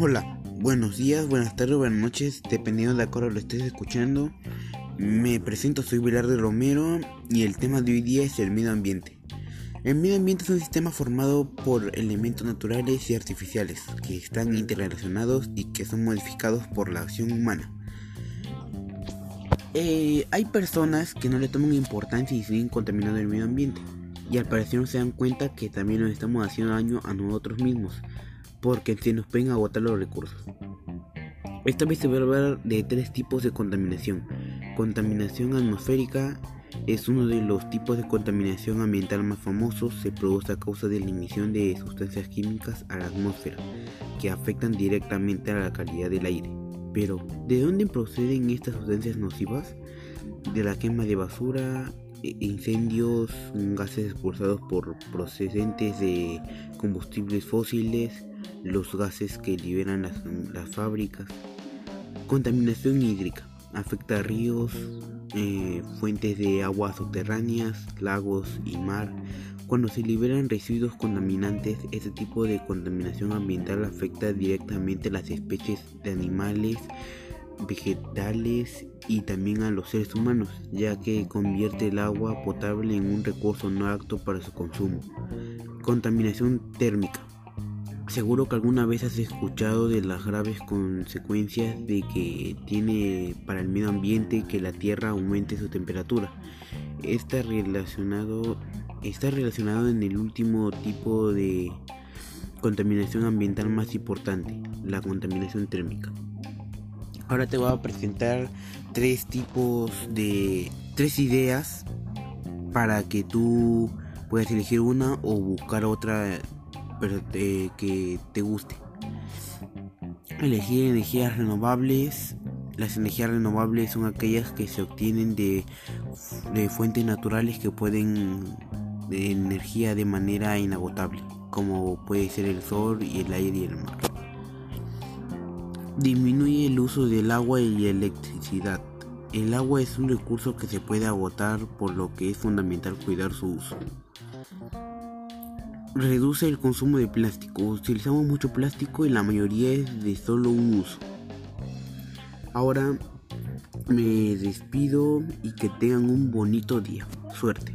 Hola, buenos días, buenas tardes, buenas noches, dependiendo de acuerdo lo estés escuchando. Me presento, soy Velarde Romero y el tema de hoy día es el medio ambiente. El medio ambiente es un sistema formado por elementos naturales y artificiales que están interrelacionados y que son modificados por la acción humana. Eh, hay personas que no le toman importancia y siguen contaminando el medio ambiente y al parecer no se dan cuenta que también nos estamos haciendo daño a nosotros mismos porque se nos pueden agotar los recursos. Esta vez se va a hablar de tres tipos de contaminación. Contaminación atmosférica es uno de los tipos de contaminación ambiental más famosos. Se produce a causa de la emisión de sustancias químicas a la atmósfera que afectan directamente a la calidad del aire. Pero, ¿de dónde proceden estas sustancias nocivas? De la quema de basura, e incendios, gases expulsados por procedentes de combustibles fósiles, los gases que liberan las, fábricas. Contaminación hídrica. Afecta a ríos, eh, fuentes de aguas subterráneas, lagos y mar. Cuando se liberan residuos contaminantes, este tipo de contaminación ambiental afecta directamente a las especies de animales, vegetales y también a los seres humanos, ya que convierte el agua potable en un recurso no apto para su consumo. Contaminación térmica. Seguro que alguna vez has escuchado de las graves consecuencias de que tiene para el medio ambiente que la Tierra aumente su temperatura. Está relacionado, está relacionado en el último tipo de contaminación ambiental más importante, la contaminación térmica. Ahora te voy a presentar tres tipos de tres ideas para que tú puedas elegir una o buscar otra pero que te guste. Elegir energías renovables. Las energías renovables son aquellas que se obtienen de, de fuentes naturales que pueden de energía de manera inagotable, como puede ser el sol y el aire y el mar. Disminuye el uso del agua y electricidad. El agua es un recurso que se puede agotar, por lo que es fundamental cuidar su uso. Reduce el consumo de plástico. Utilizamos mucho plástico y la mayoría es de solo un uso. Ahora me despido y que tengan un bonito día. Suerte.